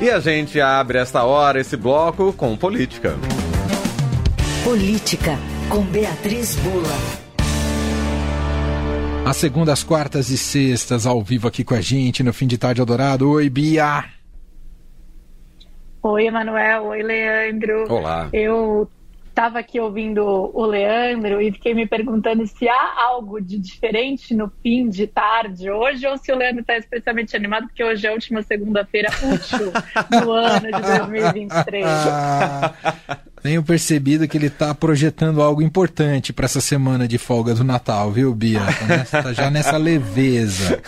E a gente abre esta hora, esse bloco, com política. Política, com Beatriz Bula. Às segundas, quartas e sextas, ao vivo aqui com a gente no Fim de Tarde Eldorado. Oi, Bia! Oi, Emanuel. Oi, Leandro. Olá. Eu estava aqui ouvindo o Leandro e fiquei me perguntando se há algo de diferente no fim de tarde hoje ou se o Leandro está especialmente animado porque hoje é a última segunda-feira útil do ano de 2023. Tenho percebido que ele está projetando algo importante para essa semana de folga do Natal, viu, Bia? Tá, nessa, tá já nessa leveza.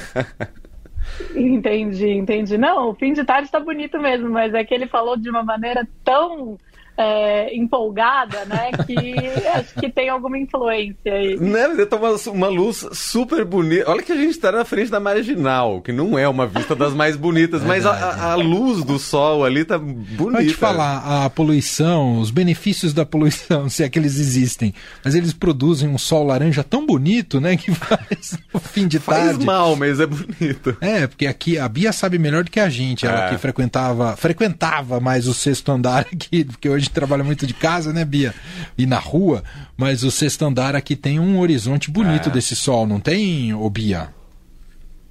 Entendi, entendi. Não, o fim de tarde está bonito mesmo, mas é que ele falou de uma maneira tão é, empolgada, né? Que acho que tem alguma influência aí. Né? Você tá uma, uma luz super bonita. Olha que a gente está na frente da marginal, que não é uma vista das mais bonitas, mas a, a, luz do sol ali tá bonita. Pode falar, a poluição, os benefícios da poluição, se é que eles existem, mas eles produzem um sol laranja tão bonito, né? Que faz o fim de faz tarde. Faz mal, mas é bonito. É, porque aqui a Bia sabe melhor do que a gente, ela é. que frequentava, frequentava mais o sexto andar aqui, porque hoje gente trabalha muito de casa, né, Bia? E na rua, mas o sexto andar aqui tem um horizonte bonito é. desse sol, não tem, ô Bia?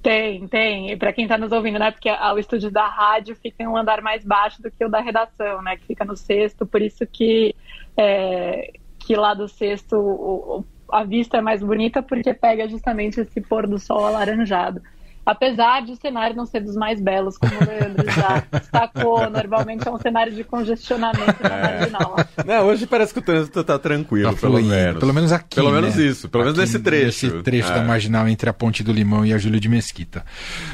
Tem, tem. E para quem está nos ouvindo, né? Porque o estúdio da rádio fica em um andar mais baixo do que o da redação, né? Que fica no sexto, por isso que, é, que lá do sexto o, a vista é mais bonita, porque pega justamente esse pôr do sol alaranjado apesar de o cenário não ser dos mais belos, como o Leandro já destacou, normalmente é um cenário de congestionamento na é. marginal. Não, hoje parece que o trânsito está tranquilo, tá pelo menos. Pelo menos aqui. Pelo menos né? isso, pelo aqui, menos nesse trecho. Nesse trecho é. da marginal entre a Ponte do Limão e a Júlio de Mesquita.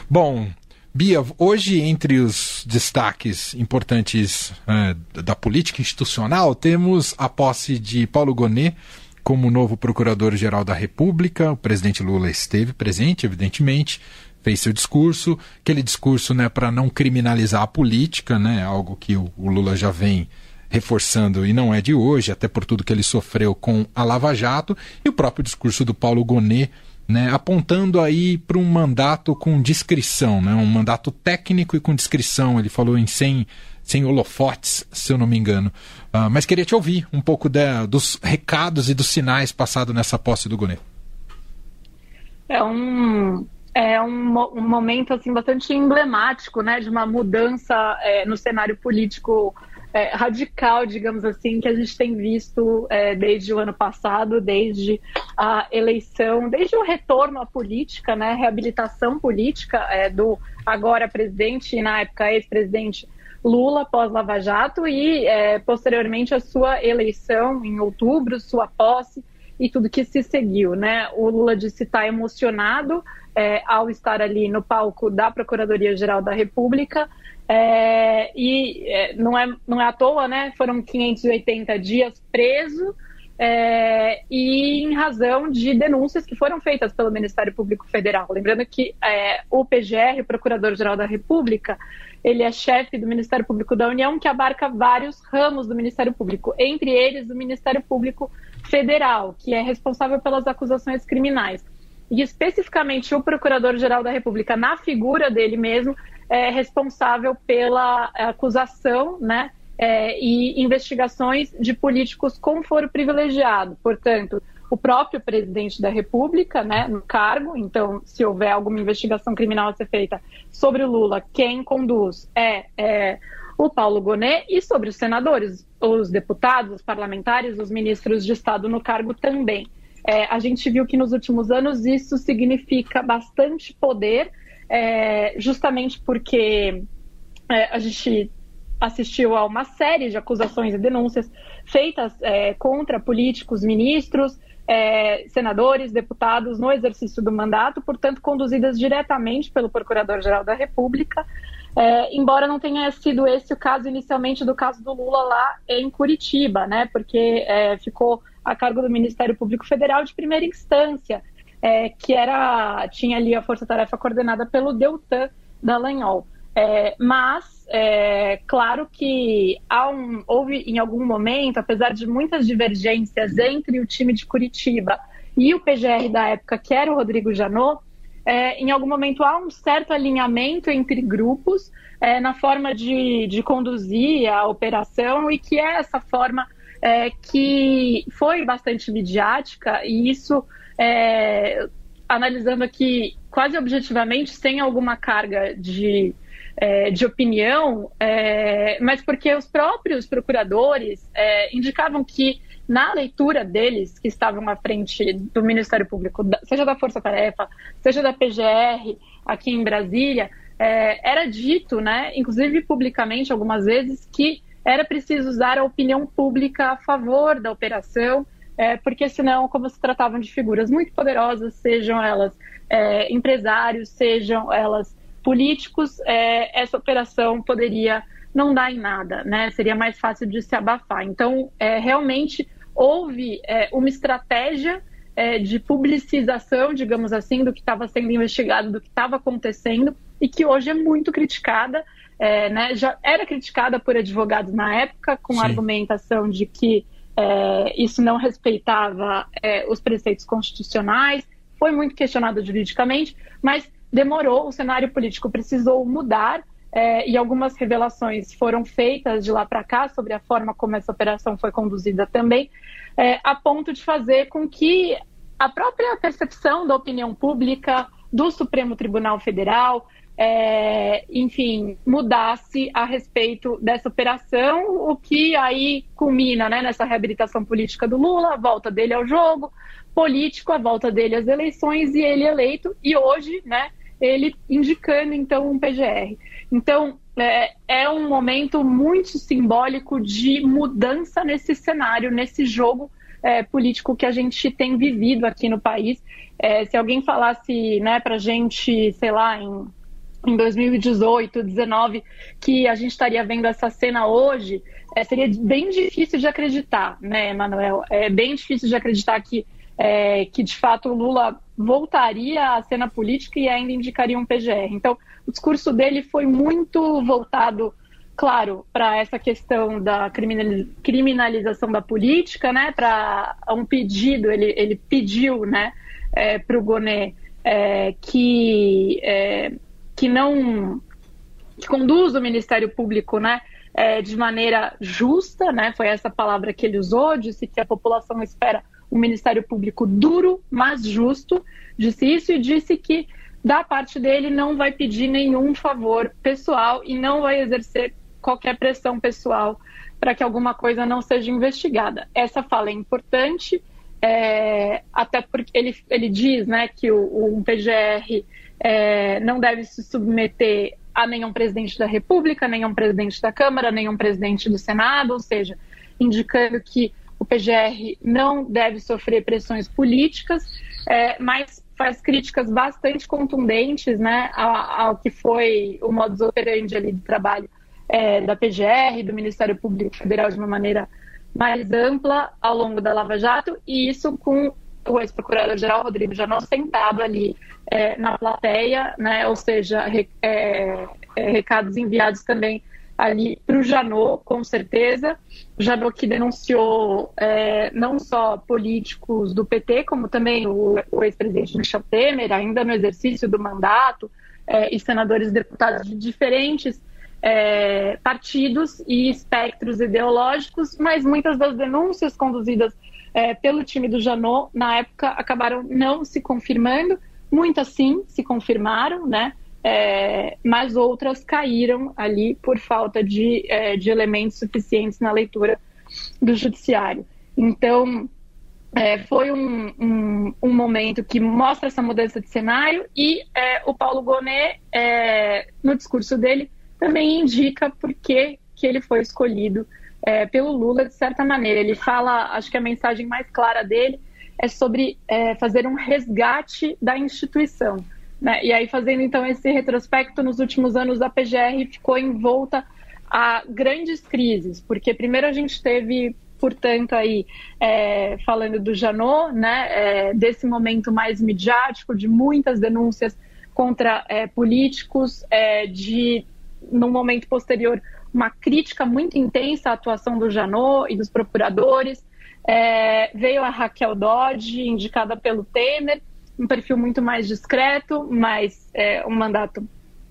Bom. Bia, hoje entre os destaques importantes é, da política institucional, temos a posse de Paulo Gonet como novo Procurador-Geral da República. O presidente Lula esteve presente, evidentemente, fez seu discurso, aquele discurso né, para não criminalizar a política, né, algo que o, o Lula já vem reforçando e não é de hoje, até por tudo que ele sofreu com a Lava Jato, e o próprio discurso do Paulo Gonet, né, apontando aí para um mandato com discrição, né, um mandato técnico e com discrição. Ele falou em 100, 100 holofotes, se eu não me engano. Uh, mas queria te ouvir um pouco de, dos recados e dos sinais passados nessa posse do Gonet. É um, é um, um, momento assim bastante emblemático, né, de uma mudança é, no cenário político é, radical, digamos assim, que a gente tem visto é, desde o ano passado, desde a eleição, desde o retorno à política, né, reabilitação política é, do agora presidente e na época ex-presidente Lula pós Lava Jato e é, posteriormente a sua eleição em outubro, sua posse e tudo que se seguiu, né? O Lula disse estar emocionado é, ao estar ali no palco da Procuradoria-Geral da República. É, e é, não, é, não é à toa, né? Foram 580 dias preso é, e em razão de denúncias que foram feitas pelo Ministério Público Federal. Lembrando que é, o PGR, Procurador-Geral da República, ele é chefe do Ministério Público da União, que abarca vários ramos do Ministério Público, entre eles o Ministério Público Federal, que é responsável pelas acusações criminais e especificamente o Procurador-Geral da República, na figura dele mesmo, é responsável pela acusação né, é, e investigações de políticos com foro privilegiado. Portanto, o próprio presidente da República, né, no cargo, então, se houver alguma investigação criminal a ser feita sobre o Lula, quem conduz é, é o Paulo Gonet, e sobre os senadores, os deputados, os parlamentares, os ministros de Estado no cargo também. É, a gente viu que nos últimos anos isso significa bastante poder, é, justamente porque é, a gente assistiu a uma série de acusações e denúncias feitas é, contra políticos, ministros, é, senadores, deputados no exercício do mandato, portanto, conduzidas diretamente pelo Procurador-Geral da República. É, embora não tenha sido esse o caso inicialmente do caso do Lula lá em Curitiba, né? Porque é, ficou a cargo do Ministério Público Federal de primeira instância, é, que era tinha ali a força-tarefa coordenada pelo Deltan Dallagnol. É, mas, é, claro que um, houve em algum momento, apesar de muitas divergências entre o time de Curitiba e o PGR da época, que era o Rodrigo Janot, é, em algum momento há um certo alinhamento entre grupos é, na forma de, de conduzir a operação e que é essa forma é, que foi bastante midiática e isso, é, analisando aqui quase objetivamente, sem alguma carga de, é, de opinião, é, mas porque os próprios procuradores é, indicavam que na leitura deles, que estavam à frente do Ministério Público, seja da Força Tarefa, seja da PGR, aqui em Brasília, é, era dito, né, inclusive publicamente algumas vezes, que era preciso usar a opinião pública a favor da operação, é, porque senão, como se tratavam de figuras muito poderosas, sejam elas é, empresários, sejam elas políticos, é, essa operação poderia não dar em nada, né? Seria mais fácil de se abafar. Então, é, realmente houve é, uma estratégia é, de publicização, digamos assim, do que estava sendo investigado, do que estava acontecendo, e que hoje é muito criticada. É, né, já era criticada por advogados na época, com Sim. a argumentação de que é, isso não respeitava é, os preceitos constitucionais, foi muito questionado juridicamente, mas demorou, o cenário político precisou mudar. É, e algumas revelações foram feitas de lá para cá sobre a forma como essa operação foi conduzida também, é, a ponto de fazer com que a própria percepção da opinião pública do Supremo Tribunal Federal, é, enfim, mudasse a respeito dessa operação, o que aí culmina né, nessa reabilitação política do Lula, a volta dele ao jogo, político, a volta dele às eleições e ele eleito, e hoje, né, ele indicando então um PGR. Então, é, é um momento muito simbólico de mudança nesse cenário, nesse jogo é, político que a gente tem vivido aqui no país. É, se alguém falasse né, para a gente, sei lá, em em 2018, 2019, que a gente estaria vendo essa cena hoje, é, seria bem difícil de acreditar, né, Manuel? É bem difícil de acreditar que, é, que de fato o Lula voltaria à cena política e ainda indicaria um PGR. Então, o discurso dele foi muito voltado, claro, para essa questão da criminalização da política, né, para um pedido, ele, ele pediu né, é, para o Gonet é, que é, que não que conduz o Ministério Público, né, é, de maneira justa, né, foi essa palavra que ele usou, disse que a população espera um Ministério Público duro, mas justo, disse isso e disse que da parte dele não vai pedir nenhum favor pessoal e não vai exercer qualquer pressão pessoal para que alguma coisa não seja investigada. Essa fala é importante, é, até porque ele, ele diz né, que o, um PGR é, não deve se submeter a nenhum presidente da República, nenhum presidente da Câmara, nenhum presidente do Senado, ou seja, indicando que o PGR não deve sofrer pressões políticas, é, mas faz críticas bastante contundentes né, ao, ao, que foi o modus operandi ali de trabalho é, da PGR, do Ministério Público Federal de uma maneira mais ampla ao longo da Lava Jato, e isso com o ex-procurador-geral Rodrigo Janot sentado ali é, na plateia, né? ou seja, re, é, é, recados enviados também ali para o Janot, com certeza. Janot que denunciou é, não só políticos do PT, como também o, o ex-presidente Michel Temer, ainda no exercício do mandato, é, e senadores deputados de diferentes é, partidos e espectros ideológicos, mas muitas das denúncias conduzidas é, pelo time do Janot, na época, acabaram não se confirmando. Muitas sim se confirmaram, né? É, mas outras caíram ali por falta de, é, de elementos suficientes na leitura do judiciário. Então, é, foi um, um, um, momento que mostra essa mudança de cenário e é, o Paulo Gonet, é, no discurso dele, também indica por que, que ele foi escolhido é, pelo Lula, de certa maneira. Ele fala, acho que a mensagem mais clara dele é sobre é, fazer um resgate da instituição. Né? E aí, fazendo então esse retrospecto, nos últimos anos a PGR ficou envolta a grandes crises, porque primeiro a gente teve, portanto, aí é, falando do Janot, né, é, desse momento mais midiático, de muitas denúncias contra é, políticos, é, de, no momento posterior, uma crítica muito intensa à atuação do Janot e dos procuradores. É, veio a Raquel Dodge, indicada pelo Temer, um perfil muito mais discreto, mas é, um mandato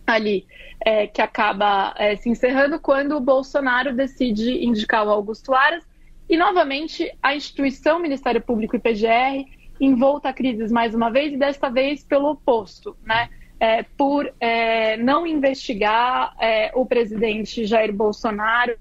ali é, que acaba é, se encerrando quando o Bolsonaro decide indicar o Augusto Aras e novamente a instituição Ministério Público e PGR envolta a crises mais uma vez e desta vez pelo oposto, né? É, por é, não investigar é, o presidente Jair Bolsonaro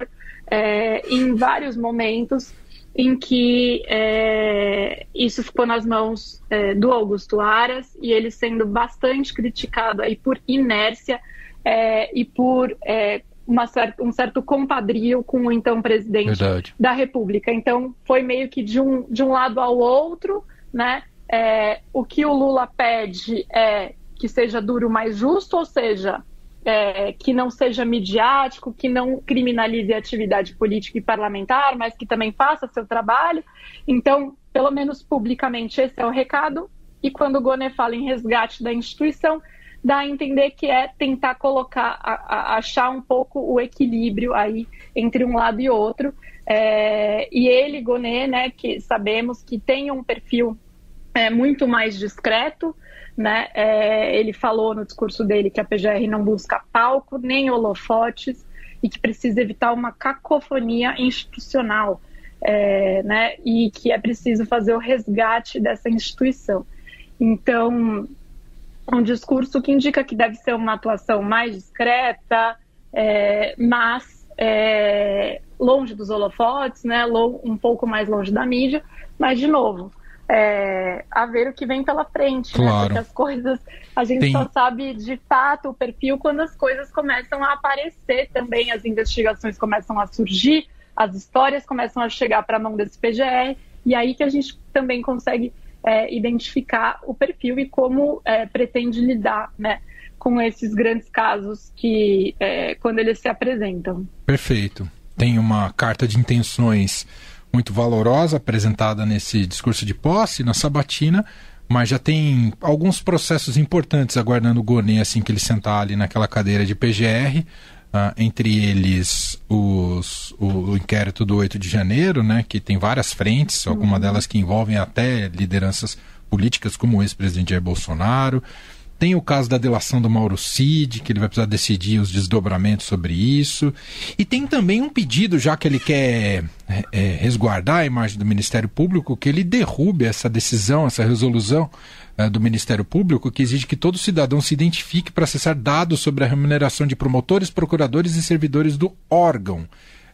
é, em vários momentos em que é, isso ficou nas mãos é, do Augusto Aras e ele sendo bastante criticado aí por inércia é, e por é, certa, um certo compadrio com o então presidente Verdade. da República. Então foi meio que de um, de um lado ao outro, né? É, o que o Lula pede é que seja duro mais justo, ou seja, é, que não seja midiático, que não criminalize a atividade política e parlamentar, mas que também faça seu trabalho. Então, pelo menos publicamente, esse é o recado. E quando o Goné fala em resgate da instituição, dá a entender que é tentar colocar, a, a, achar um pouco o equilíbrio aí entre um lado e outro. É, e ele, Goné, né, que sabemos que tem um perfil é, muito mais discreto, né? É, ele falou no discurso dele que a PGR não busca palco nem holofotes e que precisa evitar uma cacofonia institucional, é, né? E que é preciso fazer o resgate dessa instituição. Então, um discurso que indica que deve ser uma atuação mais discreta, é, mas é, longe dos holofotes, né? Um pouco mais longe da mídia, mas de novo é, a ver o que vem pela frente, né? claro. né? Porque as coisas, a gente Tem... só sabe de fato o perfil quando as coisas começam a aparecer também, as investigações começam a surgir, as histórias começam a chegar para a mão desse PGR, e aí que a gente também consegue é, identificar o perfil e como é, pretende lidar, né? Com esses grandes casos que, é, quando eles se apresentam. Perfeito. Tem uma carta de intenções muito valorosa apresentada nesse discurso de posse, na sabatina, mas já tem alguns processos importantes aguardando o Gonê assim que ele sentar ali naquela cadeira de PGR, uh, ah, entre eles os, o, o, inquérito do 8 de janeiro, né, que tem várias frentes, algumas uhum. delas que envolvem até lideranças políticas como o ex-presidente Jair Bolsonaro. Tem o caso da delação do Mauro Cid, que ele vai precisar decidir os desdobramentos sobre isso. E tem também um pedido, já que ele quer é, é, resguardar a imagem do Ministério Público, que ele derrube essa decisão, essa resolução é, do Ministério Público, que exige que todo cidadão se identifique para acessar dados sobre a remuneração de promotores, procuradores e servidores do órgão.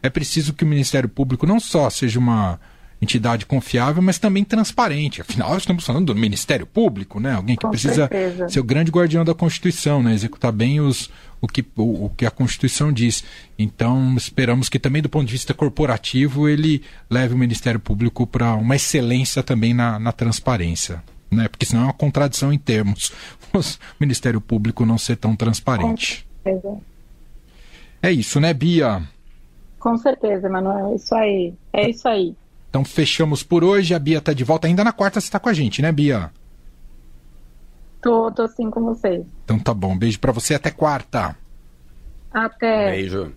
É preciso que o Ministério Público não só seja uma entidade confiável, mas também transparente. Afinal, estamos falando do Ministério Público, né? Alguém que Com precisa certeza. ser o grande guardião da Constituição, né? Executar bem os, o, que, o, o que a Constituição diz. Então, esperamos que também do ponto de vista corporativo ele leve o Ministério Público para uma excelência também na, na transparência. Né? Porque senão é uma contradição em termos o Ministério Público não ser tão transparente. É isso, né, Bia? Com certeza, Manuel. É isso aí. É isso aí. Então fechamos por hoje. A Bia está de volta. Ainda na quarta você está com a gente, né, Bia? Tô, tô sim com vocês. Então tá bom. Beijo para você. Até quarta. Até. Beijo.